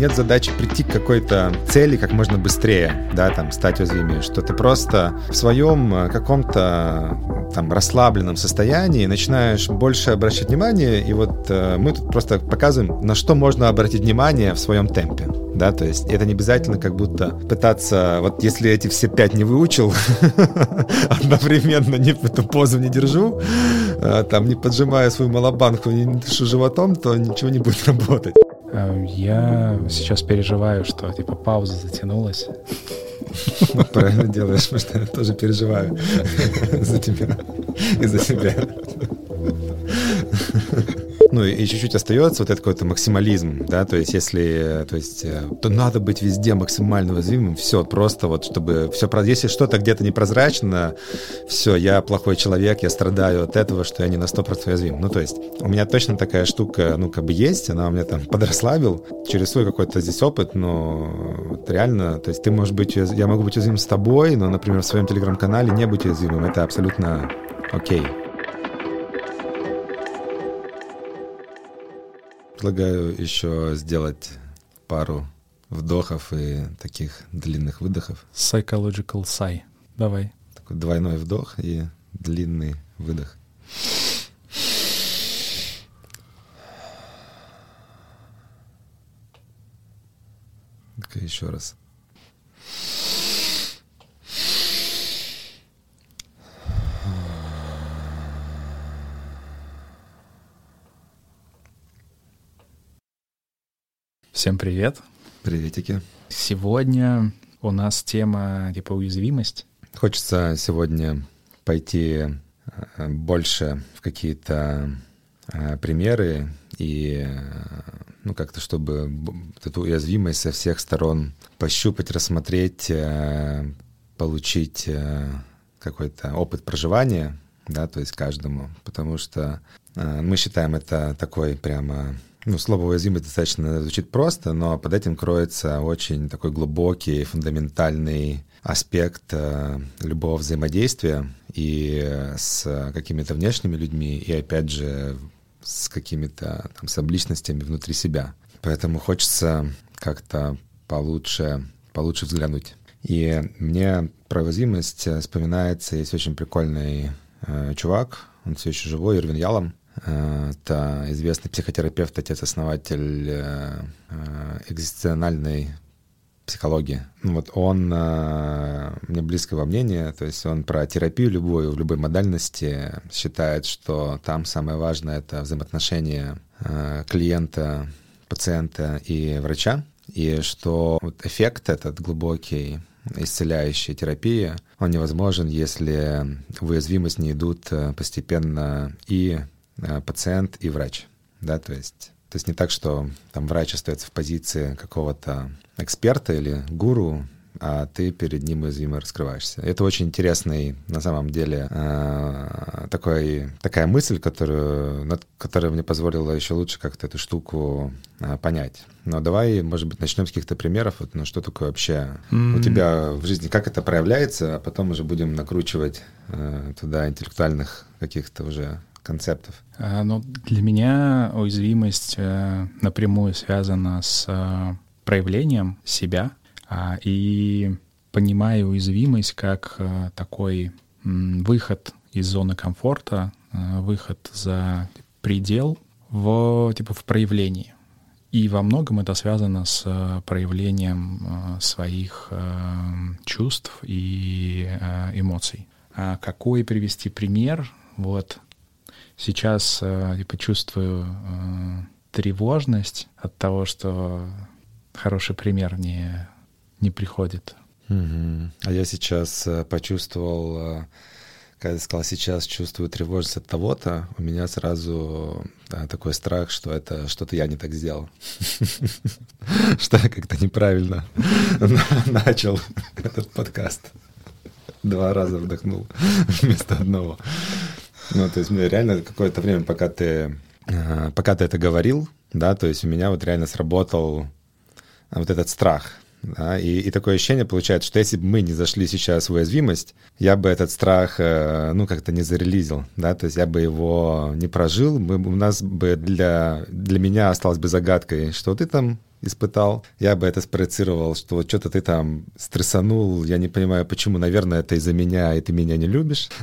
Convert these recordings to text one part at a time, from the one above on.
нет задачи прийти к какой-то цели как можно быстрее, да, там, стать уязвимее, что ты просто в своем э, каком-то там расслабленном состоянии начинаешь больше обращать внимание, и вот э, мы тут просто показываем, на что можно обратить внимание в своем темпе, да, то есть это не обязательно как будто пытаться, вот если эти все пять не выучил, одновременно не, эту позу не держу, э, там не поджимая свою малобанку, не дышу животом, то ничего не будет работать. Э, я сейчас переживаю, что типа пауза затянулась. Правильно делаешь, потому что я тоже переживаю за тебя и за себя ну и чуть-чуть остается вот этот какой-то максимализм, да, то есть если, то есть, э, то надо быть везде максимально уязвимым, все, просто вот, чтобы все, если что-то где-то непрозрачно, все, я плохой человек, я страдаю от этого, что я не на 100% уязвим. Ну, то есть у меня точно такая штука, ну, как бы есть, она у меня там подрасслабил через свой какой-то здесь опыт, но вот реально, то есть ты можешь быть, я могу быть уязвим с тобой, но, например, в своем телеграм-канале не быть уязвимым, это абсолютно окей. Okay. Предлагаю еще сделать пару вдохов и таких длинных выдохов. Psychological sigh. Давай. Такой двойной вдох и длинный выдох. Так, еще раз. Всем привет. Приветики. Сегодня у нас тема типа уязвимость. Хочется сегодня пойти э, больше в какие-то э, примеры и э, ну как-то чтобы эту уязвимость со всех сторон пощупать, рассмотреть, получить какой-то опыт проживания, да, то есть каждому, потому что мы считаем это такой прямо ну, слово уязвимость достаточно звучит просто, но под этим кроется очень такой глубокий, фундаментальный аспект э, любого взаимодействия и с какими-то внешними людьми, и опять же с какими-то там субличностями внутри себя. Поэтому хочется как-то получше, получше взглянуть. И мне про уязвимость вспоминается, есть очень прикольный э, чувак, он все еще живой, Ирвин Ялом, это известный психотерапевт, отец-основатель э, э, психологии. Ну вот он э, мне близкого мнения, то есть он про терапию любую, в любой модальности считает, что там самое важное — это взаимоотношения клиента, пациента и врача, и что вот эффект этот глубокий, исцеляющей терапии, он невозможен, если в уязвимость не идут постепенно и Э, пациент и врач, да, то есть, то есть не так, что там врач остается в позиции какого-то эксперта или гуру, а ты перед ним уязвимо раскрываешься. Это очень интересный, на самом деле, э, такой, такая мысль, которую, которая мне позволила еще лучше как-то эту штуку э, понять. Но давай, может быть, начнем с каких-то примеров. Вот, ну, что такое вообще mm-hmm. у тебя в жизни, как это проявляется, а потом уже будем накручивать э, туда интеллектуальных каких-то уже концептов? А, ну, для меня уязвимость э, напрямую связана с э, проявлением себя а, и понимаю уязвимость как э, такой выход из зоны комфорта, выход за предел в, типа, в проявлении. И во многом это связано с проявлением своих чувств и эмоций. А какой привести пример? Вот сейчас э, типа, чувствую э, тревожность от того, что хороший пример не, не приходит. Угу. А я сейчас э, почувствовал, когда я сказал, сейчас чувствую тревожность от того-то, у меня сразу да, такой страх, что это что-то я не так сделал. Что я как-то неправильно начал этот подкаст. Два раза вдохнул вместо одного. Ну, то есть реально какое-то время, пока ты, э, пока ты это говорил, да, то есть у меня вот реально сработал вот этот страх, да, и, и такое ощущение получается, что если бы мы не зашли сейчас в уязвимость, я бы этот страх, э, ну, как-то не зарелизил, да, то есть я бы его не прожил, мы, у нас бы для, для меня осталось бы загадкой, что ты там испытал, я бы это спроецировал, что вот что-то ты там стрессанул, я не понимаю, почему, наверное, это из-за меня, и ты меня не любишь.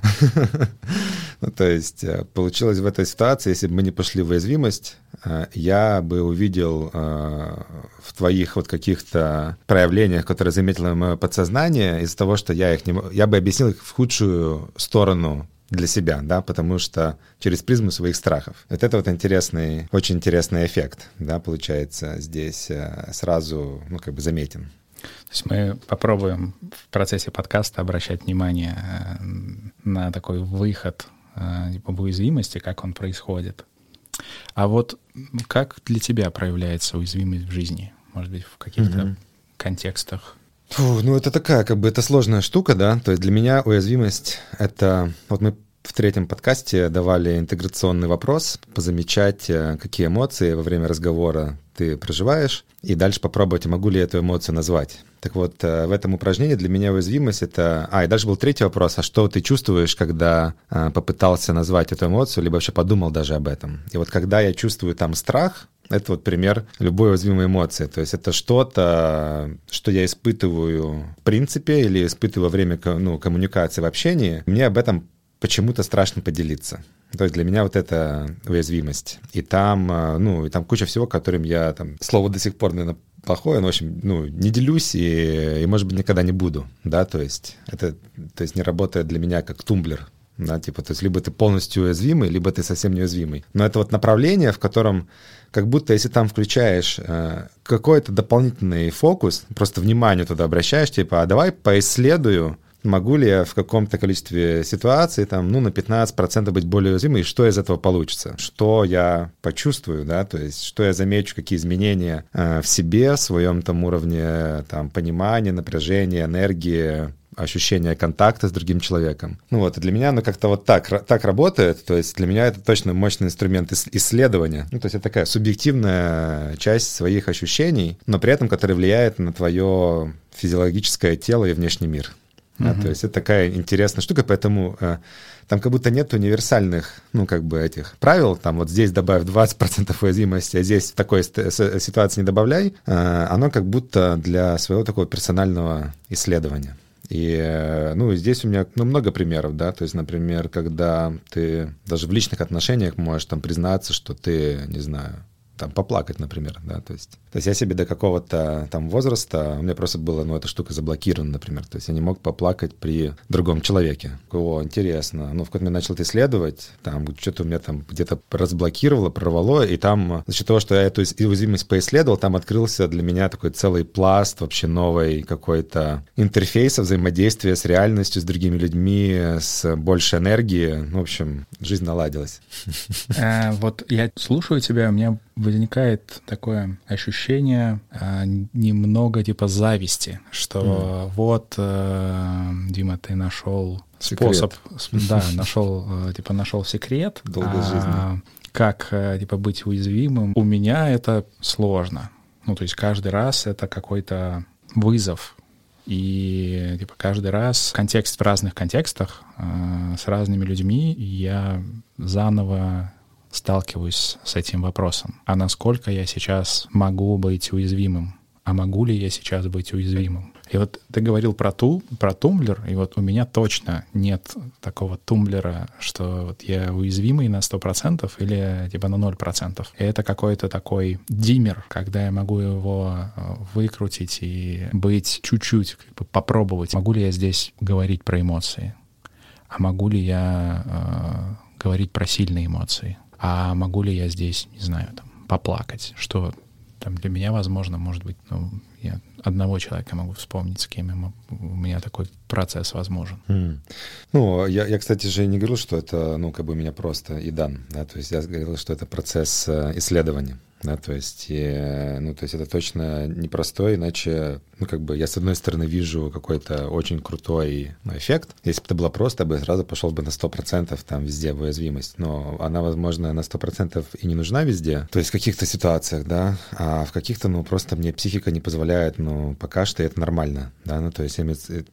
Ну, то есть э, получилось в этой ситуации, если бы мы не пошли в уязвимость, э, я бы увидел э, в твоих вот каких-то проявлениях, которые заметило мое подсознание, из-за того, что я их не... Я бы объяснил их в худшую сторону для себя, да, потому что через призму своих страхов. Вот это вот интересный, очень интересный эффект, да, получается здесь э, сразу, ну, как бы заметен. То есть мы попробуем в процессе подкаста обращать внимание э, на такой выход типа уязвимости, как он происходит. А вот как для тебя проявляется уязвимость в жизни? Может быть, в каких-то mm-hmm. контекстах? Фу, ну это такая, как бы, это сложная штука, да, то есть для меня уязвимость — это, вот мы в третьем подкасте давали интеграционный вопрос, позамечать, э, какие эмоции во время разговора ты проживаешь, и дальше попробовать, могу ли эту эмоцию назвать. Так вот, э, в этом упражнении для меня уязвимость — это... А, и дальше был третий вопрос, а что ты чувствуешь, когда а, попытался назвать эту эмоцию, либо вообще подумал даже об этом? И вот когда я чувствую там страх, это вот пример любой уязвимой эмоции. То есть это что-то, что я испытываю в принципе или испытываю во время ну, коммуникации в общении. Мне об этом почему-то страшно поделиться. То есть для меня вот это уязвимость. И там, а, ну, и там куча всего, которым я там, слово до сих пор, наверное, плохое, но, в общем, ну, не делюсь и, и, может быть, никогда не буду, да, то есть это, то есть не работает для меня как тумблер, да, типа, то есть либо ты полностью уязвимый, либо ты совсем неуязвимый. Но это вот направление, в котором как будто если там включаешь э, какой-то дополнительный фокус, просто внимание туда обращаешь, типа, а давай поисследую, могу ли я в каком-то количестве ситуаций, там, ну, на 15% быть более уязвимым, и что из этого получится, что я почувствую, да, то есть, что я замечу, какие изменения э, в себе, в своем там уровне, там, понимания, напряжения, энергии, ощущение контакта с другим человеком. Ну вот, и для меня оно как-то вот так, так работает, то есть для меня это точно мощный инструмент исследования. Ну, то есть это такая субъективная часть своих ощущений, но при этом, которая влияет на твое физиологическое тело и внешний мир. Uh-huh. Да, то есть это такая интересная штука, поэтому э, там как будто нет универсальных, ну, как бы этих правил, там вот здесь добавь 20% уязвимости, а здесь в такой ситуации не добавляй, э, оно как будто для своего такого персонального исследования. И, э, ну, здесь у меня ну, много примеров, да, то есть, например, когда ты даже в личных отношениях можешь там признаться, что ты, не знаю, там поплакать, например, да, то есть, то есть я себе до какого-то там возраста, у меня просто было, ну, эта штука заблокирована, например, то есть я не мог поплакать при другом человеке. О, интересно. Ну, в какой-то момент начал это исследовать, там что-то у меня там где-то разблокировало, прорвало, и там за счет того, что я эту уязвимость поисследовал, там открылся для меня такой целый пласт вообще новый какой-то интерфейса взаимодействия с реальностью, с другими людьми, с больше энергии. Ну, в общем, жизнь наладилась. Э, вот я слушаю тебя, у меня возникает такое ощущение а, немного типа зависти, что mm. вот, а, Дима, ты нашел способ, да, нашел э, типа нашел секрет, долгой а, жизни, как э, типа быть уязвимым. У меня это сложно, ну то есть каждый раз это какой-то вызов. И типа каждый раз контекст в разных контекстах э, с разными людьми я заново сталкиваюсь с этим вопросом. А насколько я сейчас могу быть уязвимым? А могу ли я сейчас быть уязвимым? И вот ты говорил про ту, про тумблер, и вот у меня точно нет такого тумблера, что вот я уязвимый на 100% или типа на 0%. И это какой-то такой диммер, когда я могу его э, выкрутить и быть чуть-чуть, как бы попробовать, могу ли я здесь говорить про эмоции, а могу ли я э, говорить про сильные эмоции, а могу ли я здесь, не знаю, там, поплакать, что там для меня, возможно, может быть, ну, я одного человека могу вспомнить, с кем у меня такой процесс возможен. Mm. Ну, я, я, кстати же, не говорил, что это, ну, как бы меня просто и дан, да, то есть я говорил, что это процесс э, исследования да, то есть, и, ну, то есть это точно непростой, иначе, ну, как бы я, с одной стороны, вижу какой-то очень крутой эффект. Если бы это было просто, я бы сразу пошел бы на 100% там везде в уязвимость, но она, возможно, на 100% и не нужна везде, то есть в каких-то ситуациях, да, а в каких-то, ну, просто мне психика не позволяет, ну, пока что это нормально, да, ну, то есть,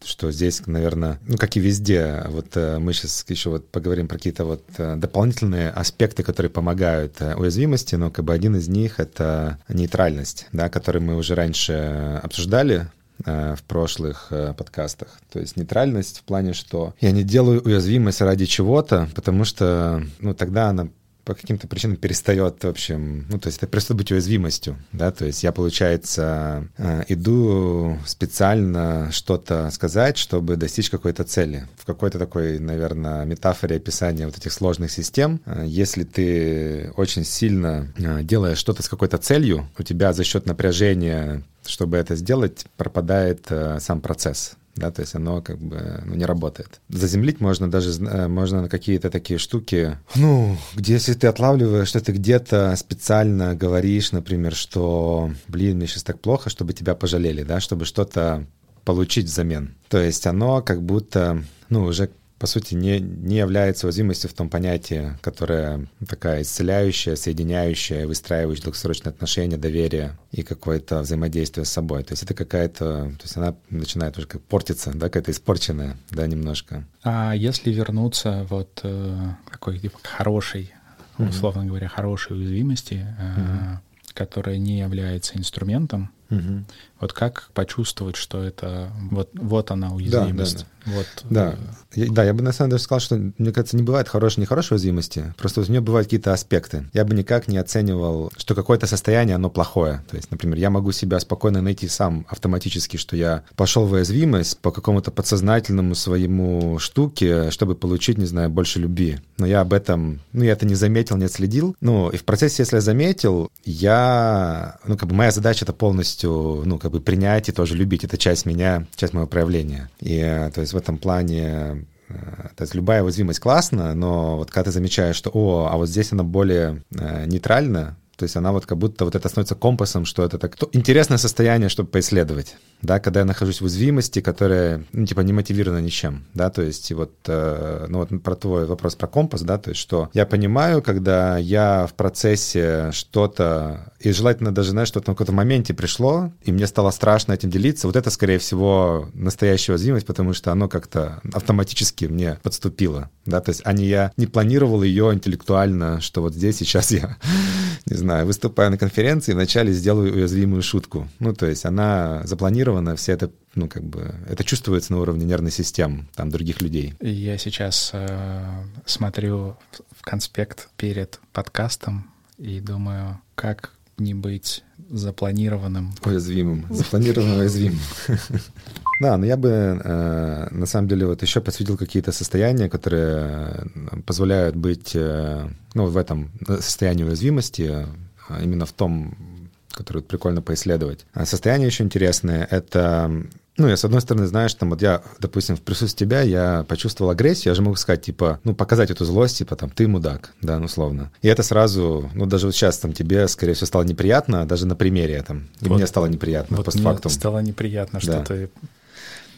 что здесь, наверное, ну, как и везде, вот э, мы сейчас еще вот поговорим про какие-то вот э, дополнительные аспекты, которые помогают э, уязвимости, но как бы один из это нейтральность, да, которую мы уже раньше обсуждали в прошлых подкастах. То есть нейтральность в плане, что я не делаю уязвимость ради чего-то, потому что ну, тогда она по каким-то причинам перестает, в общем, ну, то есть это перестает быть уязвимостью, да, то есть я, получается, э, иду специально что-то сказать, чтобы достичь какой-то цели. В какой-то такой, наверное, метафоре описания вот этих сложных систем, э, если ты очень сильно э, делаешь что-то с какой-то целью, у тебя за счет напряжения, чтобы это сделать, пропадает сам процесс да, то есть оно как бы ну, не работает. Заземлить можно даже, э, можно на какие-то такие штуки, ну, где если ты отлавливаешь, что ты где-то специально говоришь, например, что, блин, мне сейчас так плохо, чтобы тебя пожалели, да, чтобы что-то получить взамен. То есть оно как будто, ну, уже по сути, не, не является уязвимостью в том понятии, которое такая исцеляющая, соединяющая, выстраивающая долгосрочные отношения, доверие и какое-то взаимодействие с собой. То есть это какая-то... То есть она начинает уже как портиться, да, какая-то испорченная, да, немножко. А если вернуться вот э, такой типа хорошей, условно mm-hmm. говоря, хорошей уязвимости, э, mm-hmm. которая не является инструментом, Угу. Вот как почувствовать, что это вот, вот она уязвимость? Да, да, да. Вот, да. Э... Я, да, я бы на самом деле сказал, что, мне кажется, не бывает хорошей, нехорошей уязвимости. Просто у меня бывают какие-то аспекты. Я бы никак не оценивал, что какое-то состояние, оно плохое. То есть, например, я могу себя спокойно найти сам автоматически, что я пошел в уязвимость по какому-то подсознательному своему штуке, чтобы получить, не знаю, больше любви. Но я об этом, ну, я это не заметил, не отследил. Ну, и в процессе, если я заметил, я, ну, как бы моя задача это полностью полностью, ну, как бы принять и тоже любить. Это часть меня, часть моего проявления. И, э, то есть в этом плане э, то есть любая уязвимость классно, но вот когда ты замечаешь, что, о, а вот здесь она более э, нейтральна, то есть она вот как будто вот это становится компасом, что это так интересное состояние, чтобы поисследовать, да, когда я нахожусь в уязвимости, которая, ну, типа, не мотивирована ничем, да, то есть вот, э, ну, вот про твой вопрос про компас, да, то есть что я понимаю, когда я в процессе что-то, и желательно даже, знаешь, что-то на каком-то моменте пришло, и мне стало страшно этим делиться, вот это, скорее всего, настоящая уязвимость, потому что оно как-то автоматически мне подступило, да, то есть, а не я не планировал ее интеллектуально, что вот здесь сейчас я, не знаю, выступая на конференции, вначале сделаю уязвимую шутку. Ну, то есть она запланирована, все это, ну, как бы, это чувствуется на уровне нервной системы, там, других людей. Я сейчас э, смотрю в конспект перед подкастом и думаю, как не быть запланированным. Уязвимым. Запланированным уязвимым. Да, но я бы э, на самом деле вот еще подсветил какие-то состояния, которые э, позволяют быть э, ну, в этом состоянии уязвимости, именно в том, который прикольно поисследовать. А состояние еще интересное — это ну, я, с одной стороны, знаешь, там, вот я, допустим, в присутствии тебя я почувствовал агрессию, я же могу сказать, типа, ну, показать эту злость, типа, там, ты мудак, да, ну, условно. И это сразу, ну, даже вот сейчас, там, тебе, скорее всего, стало неприятно, даже на примере, там, и вот, мне стало неприятно вот постфактум. Мне стало неприятно, что да. ты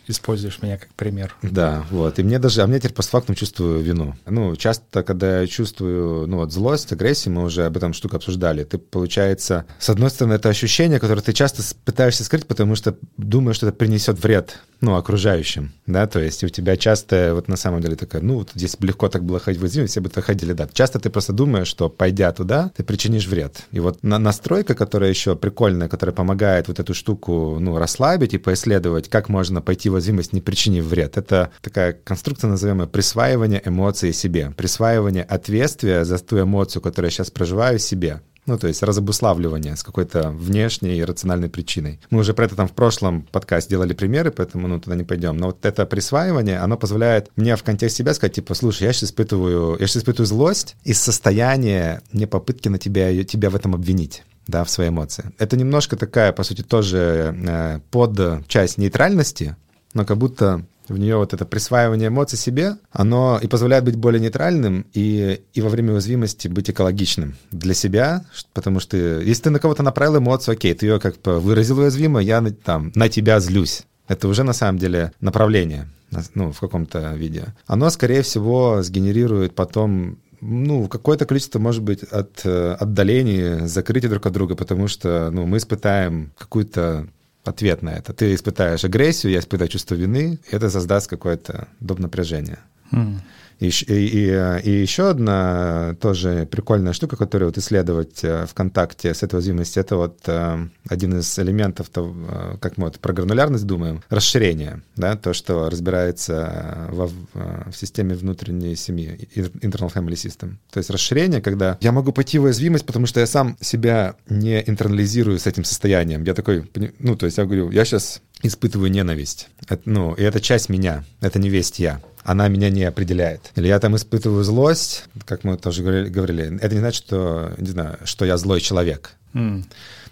используешь меня как пример. Да, вот. И мне даже, а мне теперь постфактум чувствую вину. Ну, часто, когда я чувствую, ну, вот злость, агрессию, мы уже об этом штуку обсуждали, ты, получается, с одной стороны, это ощущение, которое ты часто пытаешься скрыть, потому что думаешь, что это принесет вред, ну, окружающим, да, то есть у тебя часто, вот на самом деле такая, ну, вот здесь легко так было ходить в Изюме, все бы так ходили, да. Часто ты просто думаешь, что, пойдя туда, ты причинишь вред. И вот на настройка, которая еще прикольная, которая помогает вот эту штуку, ну, расслабить и поисследовать, как можно пойти в уязвимость, не причинив вред. Это такая конструкция, называемая присваивание эмоции себе, присваивание ответствия за ту эмоцию, которую я сейчас проживаю себе. Ну, то есть разобуславливание с какой-то внешней и рациональной причиной. Мы уже про это там в прошлом подкасте делали примеры, поэтому ну, туда не пойдем. Но вот это присваивание, оно позволяет мне в контексте себя сказать, типа, слушай, я сейчас испытываю, я сейчас испытываю злость из состояния не попытки на тебя, тебя в этом обвинить да, в свои эмоции. Это немножко такая, по сути, тоже э, под часть нейтральности, но как будто в нее вот это присваивание эмоций себе, оно и позволяет быть более нейтральным и, и во время уязвимости быть экологичным для себя, потому что если ты на кого-то направил эмоцию, окей, ты ее как бы выразил уязвимо, я там, на тебя злюсь. Это уже на самом деле направление, ну, в каком-то виде. Оно, скорее всего, сгенерирует потом ну, какое-то количество, может быть, от э, отдалений, закрытия друг от друга, потому что, ну, мы испытаем какую-то ответ на это. Ты испытаешь агрессию, я испытаю чувство вины, это создаст какое-то доп. напряжение. Mm. И, и, и, еще одна тоже прикольная штука, которую вот исследовать э, ВКонтакте с этой уязвимости, это вот э, один из элементов, того, э, как мы вот про гранулярность думаем, расширение, да, то, что разбирается во, в системе внутренней семьи, internal family system. То есть расширение, когда я могу пойти в уязвимость, потому что я сам себя не интернализирую с этим состоянием. Я такой, ну, то есть я говорю, я сейчас испытываю ненависть. Это, ну, и это часть меня, это не весть я она меня не определяет. Или я там испытываю злость, как мы тоже говорили, это не значит, что, не знаю, что я злой человек. Mm.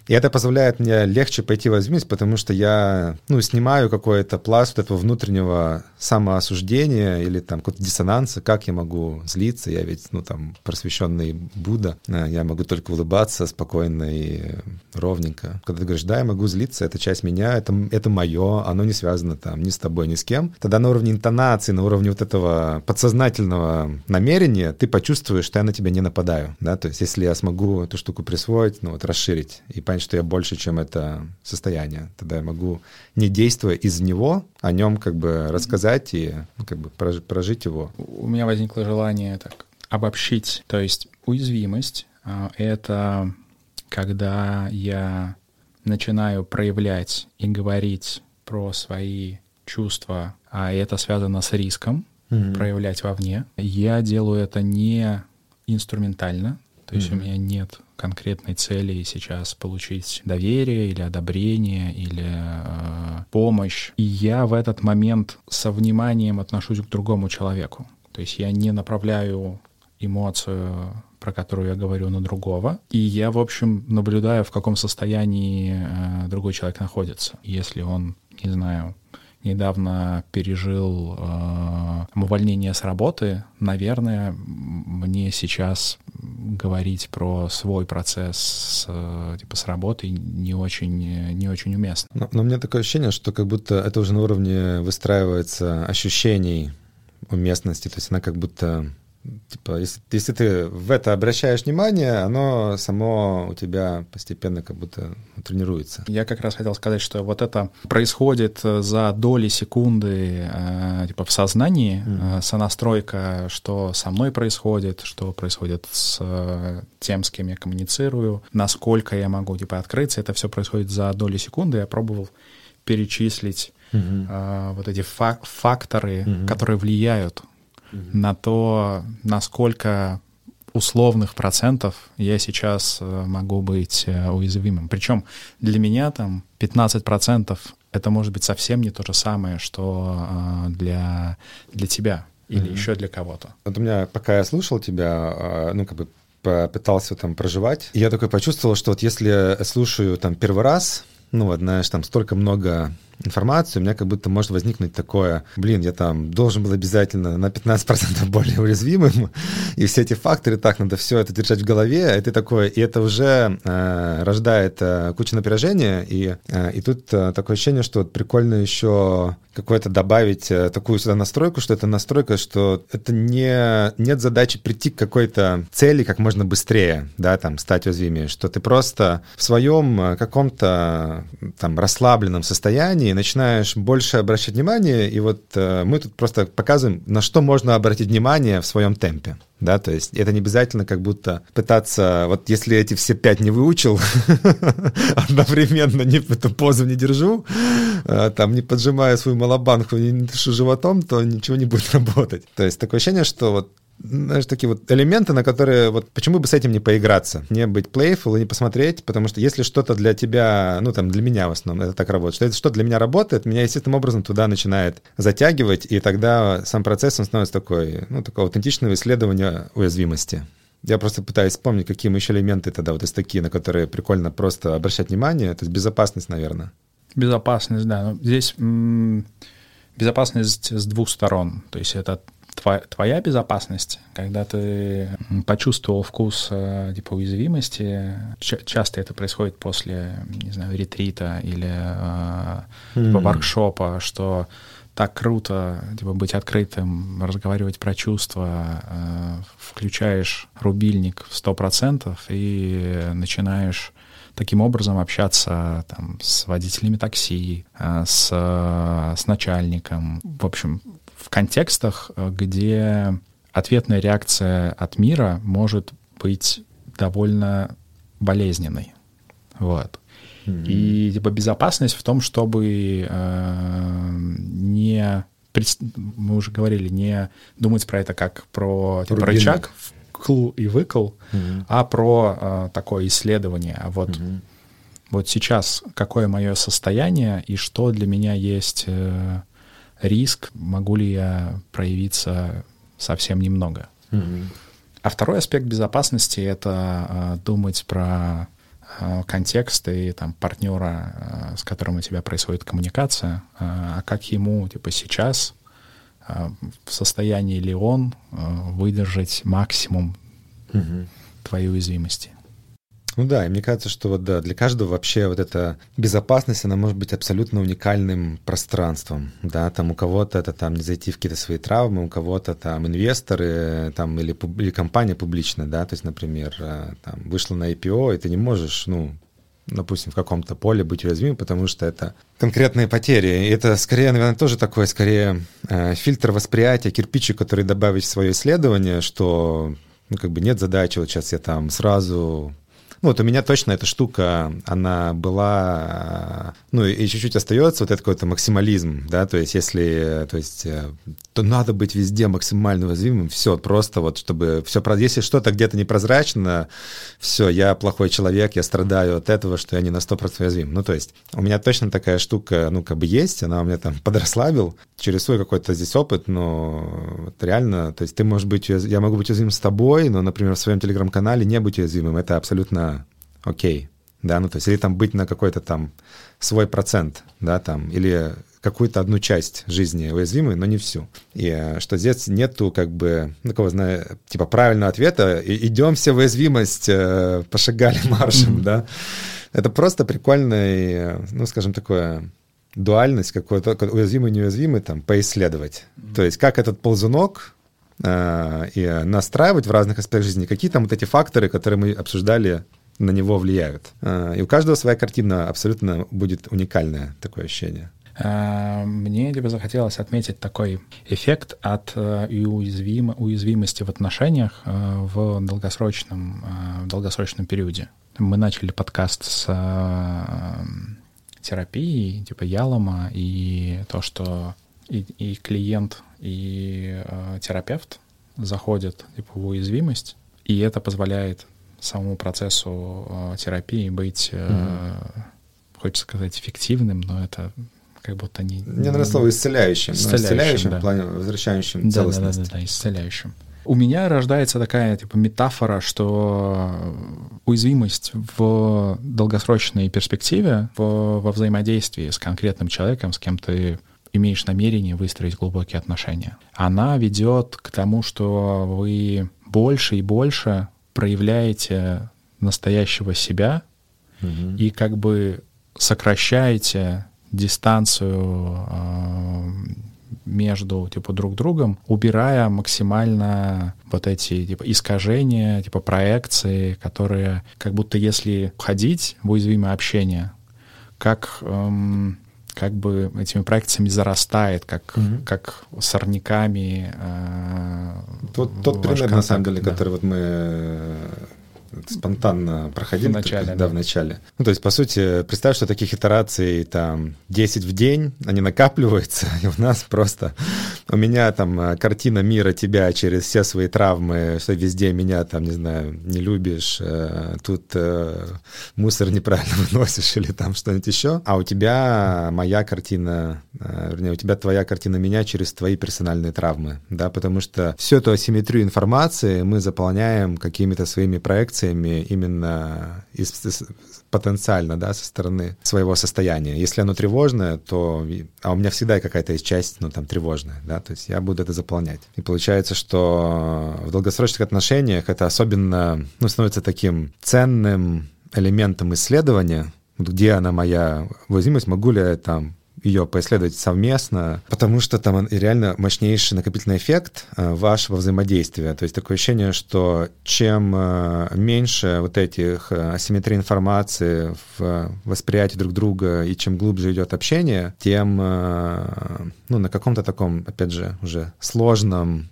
И это позволяет мне легче пойти в потому что я, ну, снимаю какой-то пласт вот этого внутреннего самоосуждения или там какого-то диссонанса, как я могу злиться, я ведь, ну, там, просвещенный Будда, э, я могу только улыбаться спокойно и ровненько. Когда ты говоришь, да, я могу злиться, это часть меня, это, это мое, оно не связано там ни с тобой, ни с кем, тогда на уровне интонации, на уровне вот этого подсознательного намерения ты почувствуешь, что я на тебя не нападаю, да, то есть если я смогу эту штуку присвоить, ну, вот расширить и понять, что я больше, чем это состояние. Тогда я могу, не действуя из него, о нем как бы рассказать и ну, как бы прожить его. У меня возникло желание так обобщить. То есть уязвимость а, — это когда я начинаю проявлять и говорить про свои чувства, а это связано с риском mm-hmm. проявлять вовне. Я делаю это не инструментально, то есть mm-hmm. у меня нет конкретной цели сейчас получить доверие или одобрение или э, помощь. И я в этот момент со вниманием отношусь к другому человеку. То есть я не направляю эмоцию, про которую я говорю, на другого. И я, в общем, наблюдаю, в каком состоянии э, другой человек находится. Если он, не знаю, недавно пережил э, увольнение с работы, наверное, мне сейчас говорить про свой процесс с, типа с работой не очень не очень уместно. Но, но у меня такое ощущение, что как будто это уже на уровне выстраивается ощущений уместности, то есть она как будто типа, если, если ты в это обращаешь внимание, оно само у тебя постепенно как будто тренируется. Я как раз хотел сказать, что вот это происходит за доли секунды э, типа в сознании, mm. э, сонастройка, что со мной происходит, что происходит с э, тем, с кем я коммуницирую, насколько я могу типа открыться, это все происходит за доли секунды. Я пробовал перечислить mm-hmm. э, вот эти фак- факторы, mm-hmm. которые влияют на то, насколько условных процентов я сейчас э, могу быть э, уязвимым. Причем для меня там 15 процентов это может быть совсем не то же самое, что э, для, для тебя или mm-hmm. еще для кого-то. Вот у меня, пока я слушал тебя, ну, как бы попытался там проживать, я такой почувствовал, что вот если слушаю там первый раз, ну вот, знаешь, там столько много информацию, у меня как будто может возникнуть такое, блин, я там должен был обязательно на 15% более уязвимым, и все эти факторы, так, надо все это держать в голове, и ты такой, и это уже э, рождает э, кучу напряжения, и, э, и тут э, такое ощущение, что вот прикольно еще какое-то добавить э, такую сюда настройку, что это настройка, что это не, нет задачи прийти к какой-то цели как можно быстрее, да, там, стать уязвимее, что ты просто в своем э, каком-то там расслабленном состоянии и начинаешь больше обращать внимание, и вот э, мы тут просто показываем, на что можно обратить внимание в своем темпе. Да, то есть это не обязательно как будто пытаться, вот если эти все пять не выучил, одновременно не, эту позу не держу, э, там не поджимаю свою малобанку, не дышу животом, то ничего не будет работать. То есть такое ощущение, что вот знаешь, такие вот элементы, на которые вот почему бы с этим не поиграться, не быть playful и не посмотреть, потому что если что-то для тебя, ну там для меня в основном это так работает, что это что для меня работает, меня естественным образом туда начинает затягивать, и тогда сам процесс он становится такой, ну такого аутентичного исследования уязвимости. Я просто пытаюсь вспомнить, какие мы еще элементы тогда вот есть такие, на которые прикольно просто обращать внимание. То есть безопасность, наверное. Безопасность, да. Здесь безопасность с двух сторон. То есть это твоя, твоя безопасность, когда ты почувствовал вкус э, типа уязвимости, ч- часто это происходит после, не знаю, ретрита или э, типа, воркшопа, что так круто типа, быть открытым, разговаривать про чувства, э, включаешь рубильник в 100% и начинаешь таким образом общаться там, с водителями такси, э, с, с начальником. В общем, в контекстах, где ответная реакция от мира может быть довольно болезненной. Вот. Mm-hmm. И типа безопасность в том, чтобы э, не мы уже говорили, не думать про это как про типа, рычаг, вкл и выкл, mm-hmm. а про э, такое исследование. А вот, mm-hmm. вот сейчас какое мое состояние и что для меня есть э, риск, могу ли я проявиться совсем немного. Mm-hmm. А второй аспект безопасности — это э, думать про э, контекст и там партнера, э, с которым у тебя происходит коммуникация, а как ему типа сейчас в состоянии ли он выдержать максимум угу. твоей уязвимости. Ну да, и мне кажется, что вот да, для каждого вообще вот эта безопасность, она может быть абсолютно уникальным пространством, да, там у кого-то это там не зайти в какие-то свои травмы, у кого-то там инвесторы, там или, или компания публичная, да, то есть, например, э, там вышла на IPO, и ты не можешь, ну, допустим, в каком-то поле быть уязвимым, потому что это конкретные потери. И это скорее, наверное, тоже такой, скорее, э, фильтр восприятия, кирпичик, который добавить в свое исследование, что ну, как бы нет задачи, вот сейчас я там сразу вот у меня точно эта штука, она была, ну, и чуть-чуть остается вот этот какой-то максимализм, да, то есть если, то есть, э, то надо быть везде максимально уязвимым, все, просто вот, чтобы все, если что-то где-то непрозрачно, все, я плохой человек, я страдаю от этого, что я не на 100% уязвим. Ну, то есть у меня точно такая штука, ну, как бы есть, она у меня там подрасслабил через свой какой-то здесь опыт, но вот реально, то есть ты можешь быть, я могу быть уязвим с тобой, но, например, в своем телеграм-канале не быть уязвимым, это абсолютно окей, да, ну то есть или там быть на какой-то там свой процент, да, там, или какую-то одну часть жизни уязвимой, но не всю. И э, что здесь нету как бы, ну, кого знаю, типа правильного ответа, и, идем все в уязвимость, э, пошагали маршем, mm-hmm. да. Это просто прикольный, э, ну, скажем, такое дуальность какой-то, уязвимый, неуязвимый, там, поисследовать. Mm-hmm. То есть как этот ползунок э, и настраивать в разных аспектах жизни, какие там вот эти факторы, которые мы обсуждали на него влияют. А, и у каждого своя картина абсолютно будет уникальное такое ощущение. А, мне бы захотелось отметить такой эффект от э, уязвим, уязвимости в отношениях э, в долгосрочном, э, в долгосрочном периоде. Мы начали подкаст с терапией, типа ялома, и то, что и, и клиент, и терапевт заходят типа, в уязвимость, и это позволяет самому процессу э, терапии быть, mm-hmm. хочется сказать, эффективным, но это как будто не... Мне нравится слово исцеляющим. Исцеляющим, исцеляющим да. в плане возвращающим да, целостность. Да, да, да, да, исцеляющим. У меня рождается такая типа метафора, что уязвимость в долгосрочной перспективе, в, во взаимодействии с конкретным человеком, с кем ты имеешь намерение выстроить глубокие отношения, она ведет к тому, что вы больше и больше проявляете настоящего себя угу. и как бы сокращаете дистанцию э, между типа друг другом, убирая максимально вот эти типа искажения, типа проекции, которые как будто если входить в уязвимое общение, как эм, как бы этими проекциями зарастает, как, mm-hmm. как сорняками. Э, тот, тот пример, на самом деле, да. который вот мы спонтанно проходили. В начале. Да, да, в начале. Ну, то есть, по сути, представь, что таких итераций там 10 в день, они накапливаются, и у нас просто... У меня там э, картина мира тебя через все свои травмы, что везде меня там, не знаю, не любишь, э, тут э, мусор неправильно выносишь или там что-нибудь еще. А у тебя моя картина, вернее, у тебя твоя картина меня через твои персональные травмы, да, потому что всю эту асимметрию информации мы заполняем какими-то своими проекциями, эмоциями именно из, из, потенциально, да, со стороны своего состояния. Если оно тревожное, то... А у меня всегда какая-то есть часть, ну, там, тревожная, да, то есть я буду это заполнять. И получается, что в долгосрочных отношениях это особенно, ну, становится таким ценным элементом исследования, где она моя уязвимость, могу ли я там ее поисследовать совместно, потому что там реально мощнейший накопительный эффект э, вашего взаимодействия. То есть такое ощущение, что чем э, меньше вот этих асимметрий информации в восприятии друг друга и чем глубже идет общение, тем ну, на каком-то таком, опять же, уже сложном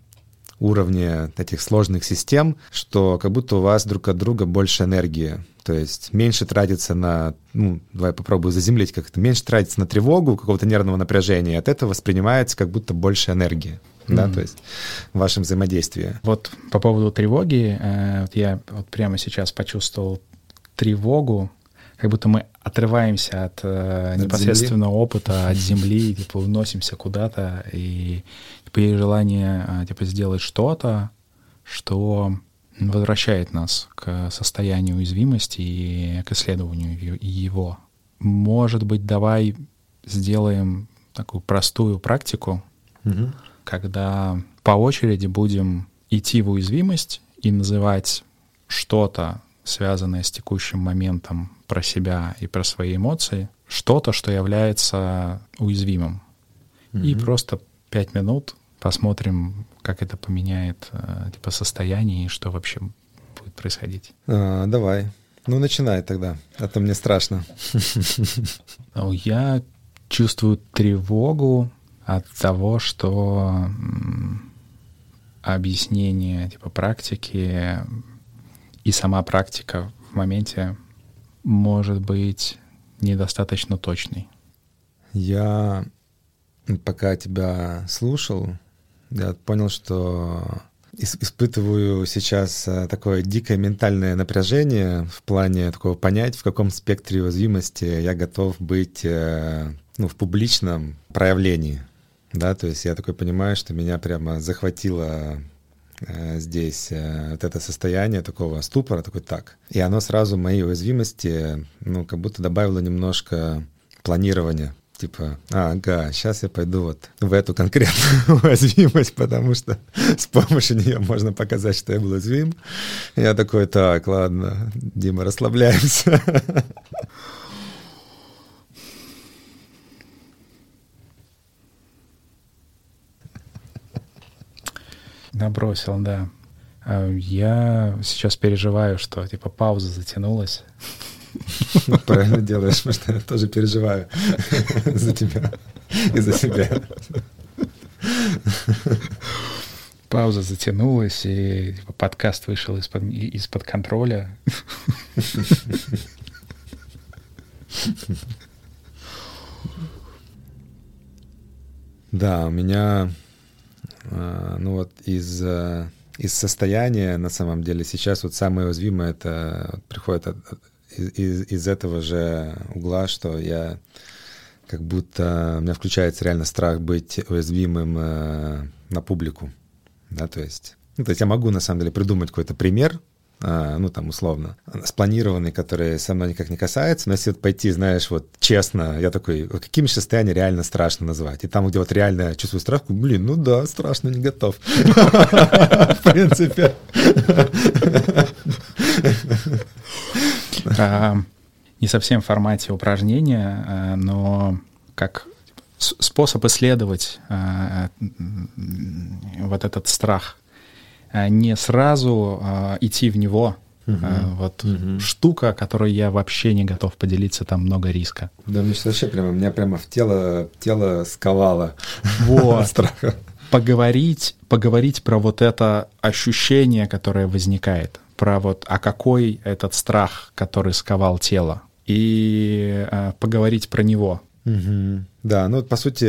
уровне этих сложных систем, что как будто у вас друг от друга больше энергии. То есть меньше тратится на, ну, давай попробую заземлить как-то, меньше тратится на тревогу, какого-то нервного напряжения, и от этого воспринимается как будто больше энергии. Mm-hmm. Да, то есть в вашем взаимодействии. Вот по поводу тревоги, э, вот я вот прямо сейчас почувствовал тревогу, как будто мы отрываемся от, э, от непосредственного земли. опыта, от земли, типа уносимся куда-то, и типа есть желание э, типа сделать что-то, что возвращает нас к состоянию уязвимости и к исследованию его. Может быть, давай сделаем такую простую практику, угу. когда по очереди будем идти в уязвимость и называть что-то, связанное с текущим моментом про себя и про свои эмоции, что-то, что является уязвимым. Угу. И просто пять минут посмотрим, как это поменяет э, типа состояние и что вообще будет происходить. А, давай. Ну, начинай тогда, а то мне страшно. Ну, я чувствую тревогу от того, что объяснение типа практики и сама практика в моменте может быть недостаточно точной. Я пока тебя слушал, я понял, что испытываю сейчас э, такое дикое ментальное напряжение в плане такого понять, в каком спектре уязвимости я готов быть э, ну, в публичном проявлении. Да, то есть я такой понимаю, что меня прямо захватило э, здесь вот это состояние такого ступора, такой так. И оно сразу моей уязвимости, ну, как будто добавило немножко планирования типа, ага, сейчас я пойду вот в эту конкретную уязвимость, потому что с помощью нее можно показать, что я был уязвим. Я такой, так, ладно, Дима, расслабляемся. Набросил, да. А, я сейчас переживаю, что типа пауза затянулась. Правильно делаешь, потому что я тоже переживаю за тебя и за себя. Пауза затянулась, и типа, подкаст вышел из-под из -под контроля. Да, у меня, а, ну вот из, э, из состояния, на самом деле, сейчас вот самое уязвимое, это приходит от, из, из этого же угла, что я как будто у меня включается реально страх быть уязвимым э, на публику, да, то есть, ну, то есть я могу на самом деле придумать какой-то пример, э, ну там условно, спланированный, который со мной никак не касается, но если вот пойти, знаешь, вот честно, я такой, какими состояниями реально страшно назвать, и там, где вот реально чувствую страх, блин, ну да, страшно, не готов, в принципе. А, не совсем в формате упражнения, а, но как способ исследовать а, вот этот страх. Не сразу идти в него, Угу, вот угу. штука, которой я вообще не готов поделиться, там много риска. Да, мне вообще прямо, меня прямо в тело, тело сковало вот. страха. Поговорить, поговорить про вот это ощущение, которое возникает про вот, а какой этот страх, который сковал тело, и э, поговорить про него. Угу. Да, ну, по сути,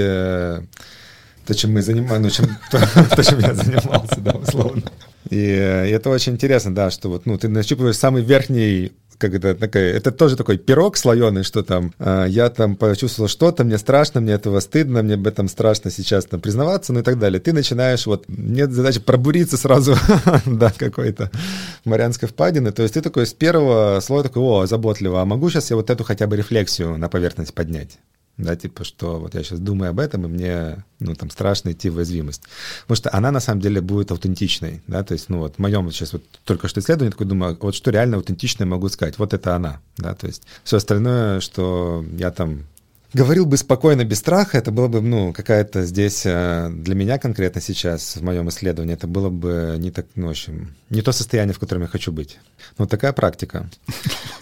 то, чем мы занимаемся, ну, то, чем я занимался, да, условно. И, и это очень интересно, да, что вот, ну, ты нащупываешь самый верхний как это такая, это тоже такой пирог слоеный, что там э, я там почувствовал что-то, мне страшно, мне этого стыдно, мне об этом страшно сейчас там признаваться, ну и так далее. Ты начинаешь вот, нет задачи пробуриться сразу до какой-то Марианской впадины, то есть ты такой с первого слоя такой, о, заботливо, а могу сейчас я вот эту хотя бы рефлексию на поверхность поднять? Да, типа, что вот я сейчас думаю об этом, и мне, ну, там, страшно идти в уязвимость. Потому что она, на самом деле, будет аутентичной, да, то есть, ну, вот в моем сейчас вот только что исследование, такой думаю, вот что реально аутентичное могу сказать, вот это она, да, то есть все остальное, что я там говорил бы спокойно, без страха, это было бы, ну, какая-то здесь э, для меня конкретно сейчас, в моем исследовании, это было бы не так, ну, в общем, не то состояние, в котором я хочу быть. Ну, такая практика.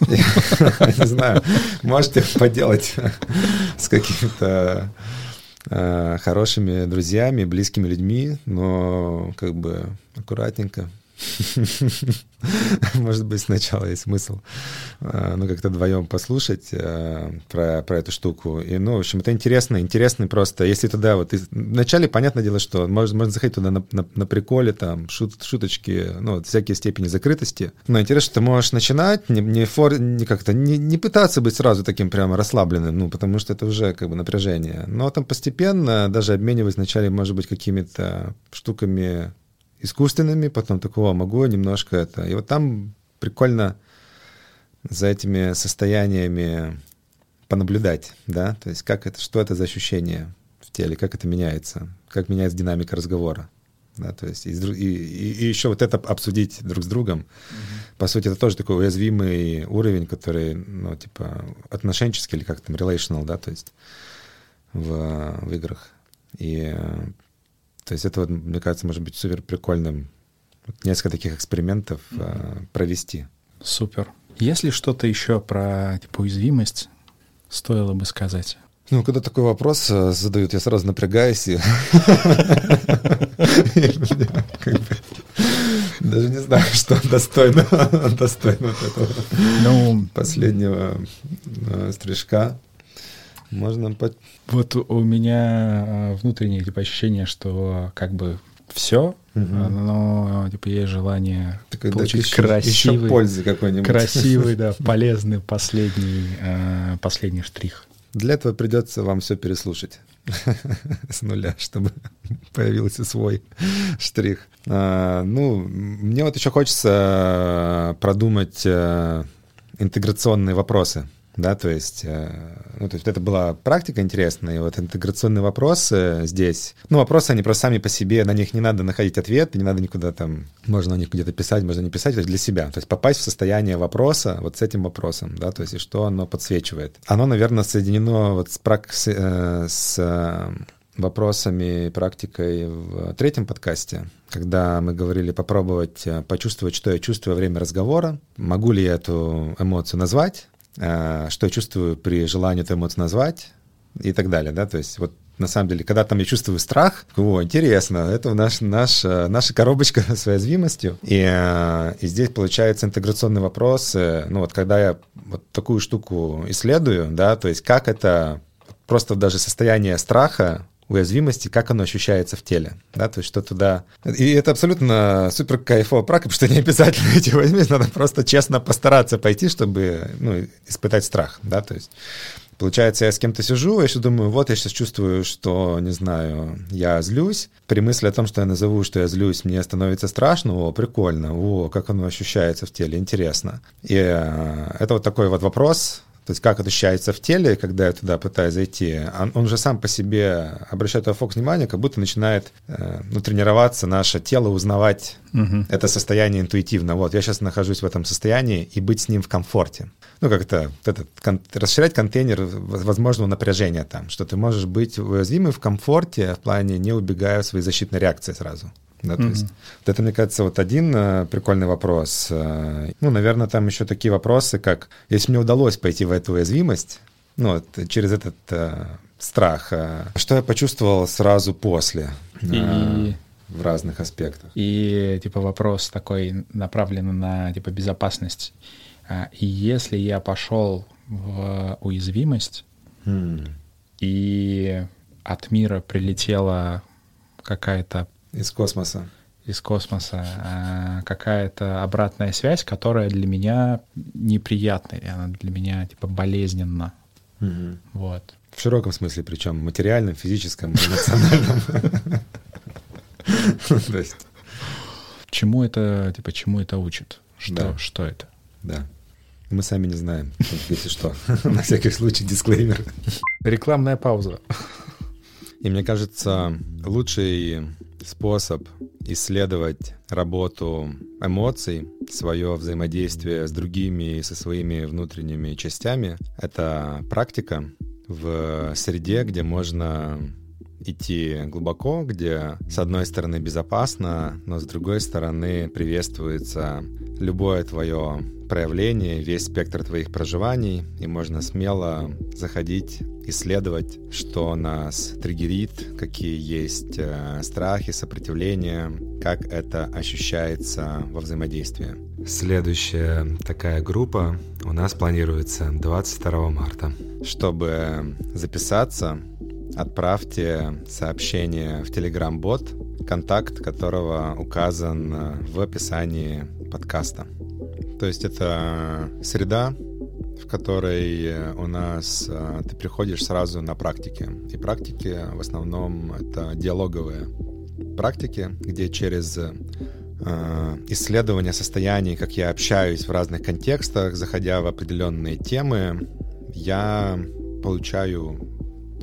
Не знаю, можете поделать с какими-то э, хорошими друзьями, близкими людьми, но как бы аккуратненько, Может быть, сначала есть смысл, э, ну, как-то вдвоем послушать э, про, про эту штуку. И, ну, в общем, это интересно, интересно просто. Если туда вот... Вначале, понятное дело, что можно, можно заходить туда на, на, на приколе, там, шут, шуточки, ну, вот, всякие степени закрытости. Но интересно, что ты можешь начинать, не, не, фор, не как-то, не, не пытаться быть сразу таким прямо расслабленным, ну, потому что это уже как бы напряжение. Но там постепенно даже обмениваясь вначале, может быть, какими-то штуками искусственными, потом такого могу немножко это. И вот там прикольно за этими состояниями понаблюдать, да, то есть как это, что это за ощущение в теле, как это меняется, как меняется динамика разговора, да, то есть и, и, и еще вот это обсудить друг с другом. Mm-hmm. По сути, это тоже такой уязвимый уровень, который, ну, типа, отношенческий или как там, relational, да, то есть в, в играх. И то есть это, вот, мне кажется, может быть супер прикольным несколько таких экспериментов mm-hmm. провести. Супер. Есть ли что-то еще про типа, уязвимость стоило бы сказать? Ну, когда такой вопрос э, задают, я сразу напрягаюсь и даже не знаю, что достойно, достойно этого ну, последнего э, стрижка. Можно под... Вот у меня а, внутреннее типа ощущение, что как бы все, угу. но типа есть желание так, получить да, красивый, еще пользы какой-нибудь. красивый, да, полезный последний а, последний штрих. Для этого придется вам все переслушать с нуля, чтобы появился свой штрих. А, ну, мне вот еще хочется продумать интеграционные вопросы да, то есть, э, ну, то есть это была практика интересная, и вот интеграционные вопросы здесь, ну, вопросы, они просто сами по себе, на них не надо находить ответ, не надо никуда там, можно на них где-то писать, можно не писать, то есть для себя, то есть попасть в состояние вопроса вот с этим вопросом, да, то есть и что оно подсвечивает. Оно, наверное, соединено вот с, прак... с, э, с э, вопросами практикой в третьем подкасте, когда мы говорили попробовать почувствовать, что я чувствую во время разговора, могу ли я эту эмоцию назвать, Э, что я чувствую при желании эту эмоцию назвать и так далее, да, то есть вот на самом деле, когда там я чувствую страх, о, интересно, это наш, наш, э, наша коробочка с уязвимостью. И, э, и здесь получается интеграционный вопрос, ну вот когда я вот такую штуку исследую, да, то есть как это просто даже состояние страха уязвимости, как оно ощущается в теле, да, то есть что туда... И это абсолютно супер кайфовая практика, потому что не обязательно эти уязвимости, надо просто честно постараться пойти, чтобы, ну, испытать страх, да, то есть Получается, я с кем-то сижу, я еще думаю, вот я сейчас чувствую, что, не знаю, я злюсь. При мысли о том, что я назову, что я злюсь, мне становится страшно, о, прикольно, о, как оно ощущается в теле, интересно. И э, это вот такой вот вопрос, то есть как ощущается в теле, когда я туда пытаюсь зайти, он, он же сам по себе обращает фокус внимания, как будто начинает э, ну, тренироваться наше тело, узнавать угу. это состояние интуитивно. Вот я сейчас нахожусь в этом состоянии и быть с ним в комфорте. Ну, как это, это кон, расширять контейнер возможного напряжения там, что ты можешь быть уязвимым в комфорте в плане не убегая в свои защитные реакции сразу. Да, то mm-hmm. есть, вот это, мне кажется, вот один э, прикольный вопрос. Э, ну, наверное, там еще такие вопросы, как если мне удалось пойти в эту уязвимость, ну, вот, через этот э, страх, э, что я почувствовал сразу после э, и... в разных аспектах. И типа вопрос такой направлен на типа безопасность. А, и если я пошел в уязвимость mm. и от мира прилетела какая-то из космоса. Из космоса. А какая-то обратная связь, которая для меня неприятная, она для меня типа болезненна. Угу. Вот. В широком смысле, причем материальном, физическом, эмоциональном. То есть. Чему это, типа, чему это учит? Что, что это? Да. Мы сами не знаем, если что. На всякий случай дисклеймер. Рекламная пауза. И мне кажется, лучший способ исследовать работу эмоций, свое взаимодействие с другими и со своими внутренними частями. Это практика, в среде, где можно идти глубоко, где с одной стороны безопасно, но с другой стороны приветствуется любое твое проявление, весь спектр твоих проживаний, и можно смело заходить, исследовать, что нас триггерит, какие есть э, страхи, сопротивления, как это ощущается во взаимодействии. Следующая такая группа у нас планируется 22 марта. Чтобы записаться, отправьте сообщение в Telegram-бот, контакт которого указан э, в описании подкаста. То есть это среда, в которой у нас э, ты приходишь сразу на практики. И практики в основном это диалоговые практики, где через э, исследование состояний, как я общаюсь в разных контекстах, заходя в определенные темы, я получаю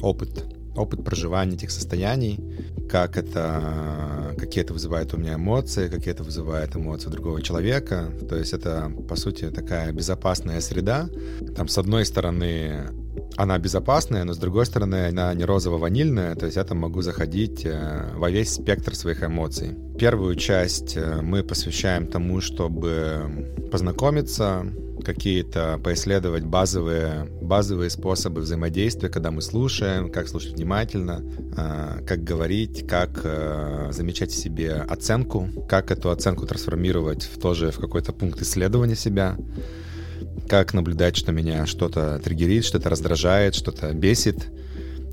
опыт опыт проживания этих состояний, как это, какие это вызывает у меня эмоции, какие это вызывает эмоции другого человека. То есть это, по сути, такая безопасная среда. Там, с одной стороны, она безопасная, но с другой стороны, она не розово-ванильная, то есть я там могу заходить э, во весь спектр своих эмоций. Первую часть э, мы посвящаем тому, чтобы познакомиться, какие-то поисследовать базовые, базовые способы взаимодействия, когда мы слушаем, как слушать внимательно, а, как говорить, как э, замечать в себе оценку, как эту оценку трансформировать в тоже в какой-то пункт исследования себя, как наблюдать, что меня что-то триггерит, что-то раздражает, что-то бесит,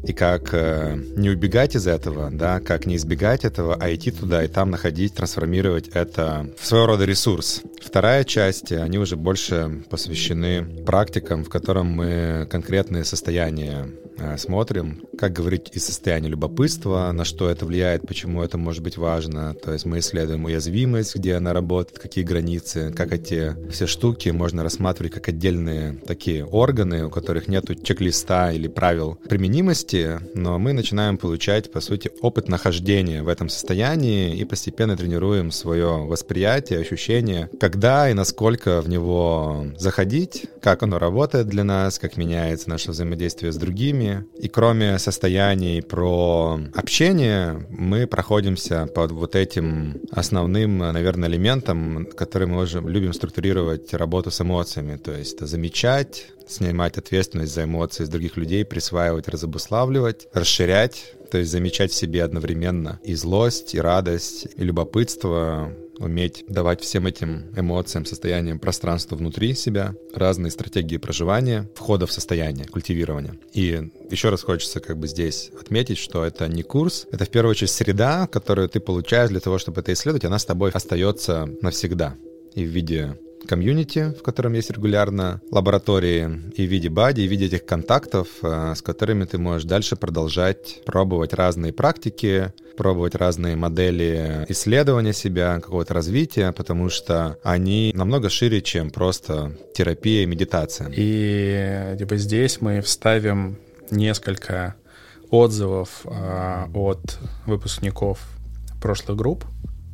и как э, не убегать из этого, да, как не избегать этого, а идти туда и там находить, трансформировать это в своего рода ресурс. Вторая часть, они уже больше посвящены практикам, в котором мы конкретные состояния э, смотрим, как говорить из состояния любопытства, на что это влияет, почему это может быть важно. То есть мы исследуем уязвимость, где она работает, какие границы, как эти все штуки можно рассматривать как отдельные такие органы, у которых нет чек-листа или правил применимости, развитии, но мы начинаем получать, по сути, опыт нахождения в этом состоянии и постепенно тренируем свое восприятие, ощущение, когда и насколько в него заходить, как оно работает для нас, как меняется наше взаимодействие с другими. И кроме состояний про общение, мы проходимся под вот этим основным, наверное, элементом, который мы уже любим структурировать работу с эмоциями, то есть замечать, снимать ответственность за эмоции с других людей, присваивать, разобуславливать, расширять, то есть замечать в себе одновременно и злость, и радость, и любопытство, уметь давать всем этим эмоциям, состояниям пространство внутри себя, разные стратегии проживания, входа в состояние, культивирования. И еще раз хочется как бы здесь отметить, что это не курс, это в первую очередь среда, которую ты получаешь для того, чтобы это исследовать, она с тобой остается навсегда и в виде комьюнити, в котором есть регулярно лаборатории, и в виде бади, и в виде этих контактов, э, с которыми ты можешь дальше продолжать пробовать разные практики, пробовать разные модели исследования себя, какого-то развития, потому что они намного шире, чем просто терапия и медитация. И типа здесь мы вставим несколько отзывов э, от выпускников прошлых групп,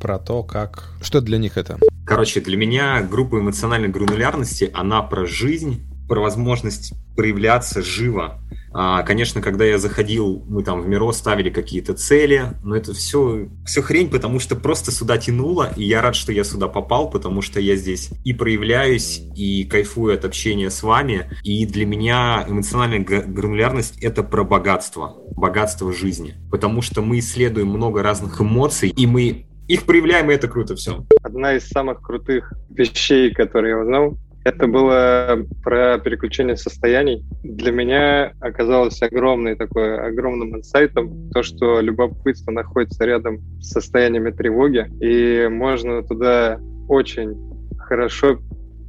про то, как... Что для них это? Короче, для меня группа эмоциональной гранулярности, она про жизнь, про возможность проявляться живо. А, конечно, когда я заходил, мы там в Миро ставили какие-то цели, но это все, все хрень, потому что просто сюда тянуло, и я рад, что я сюда попал, потому что я здесь и проявляюсь, и кайфую от общения с вами, и для меня эмоциональная гранулярность — это про богатство, богатство жизни, потому что мы исследуем много разных эмоций, и мы их проявляем, и это круто все. Одна из самых крутых вещей, которые я узнал, это было про переключение состояний. Для меня оказалось огромный такой, огромным инсайтом то, что любопытство находится рядом с состояниями тревоги, и можно туда очень хорошо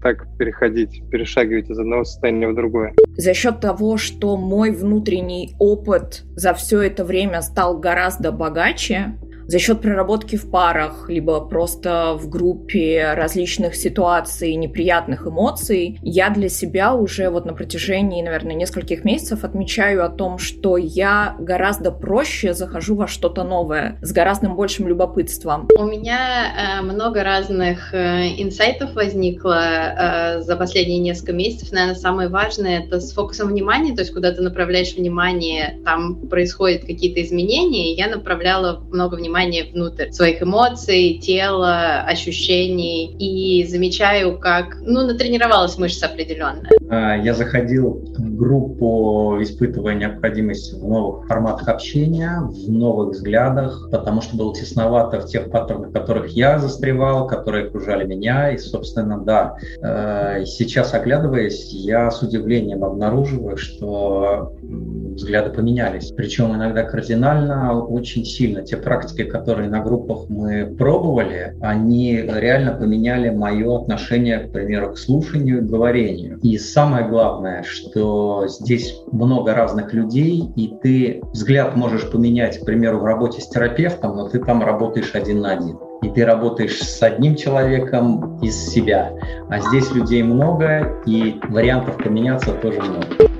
так переходить, перешагивать из одного состояния в другое. За счет того, что мой внутренний опыт за все это время стал гораздо богаче, за счет проработки в парах, либо просто в группе различных ситуаций, неприятных эмоций, я для себя уже вот на протяжении, наверное, нескольких месяцев отмечаю о том, что я гораздо проще захожу во что-то новое, с гораздо большим любопытством. У меня э, много разных э, инсайтов возникло э, за последние несколько месяцев. Наверное, самое важное — это с фокусом внимания, то есть куда ты направляешь внимание, там происходят какие-то изменения, и я направляла много внимания внутрь своих эмоций, тела, ощущений, и замечаю, как, ну, натренировалась мышца определенная. А, я заходил в группу, испытывая необходимость в новых форматах общения, в новых взглядах, потому что было тесновато в тех паттернах, в которых я застревал, которые окружали меня, и, собственно, да, э, сейчас, оглядываясь, я с удивлением обнаруживаю, что взгляды поменялись. Причем иногда кардинально, очень сильно. Те практики, которые на группах мы пробовали, они реально поменяли мое отношение, к примеру, к слушанию и говорению. И самое главное, что здесь много разных людей, и ты взгляд можешь поменять, к примеру, в работе с терапевтом, но ты там работаешь один на один и ты работаешь с одним человеком из себя. А здесь людей много, и вариантов поменяться тоже много.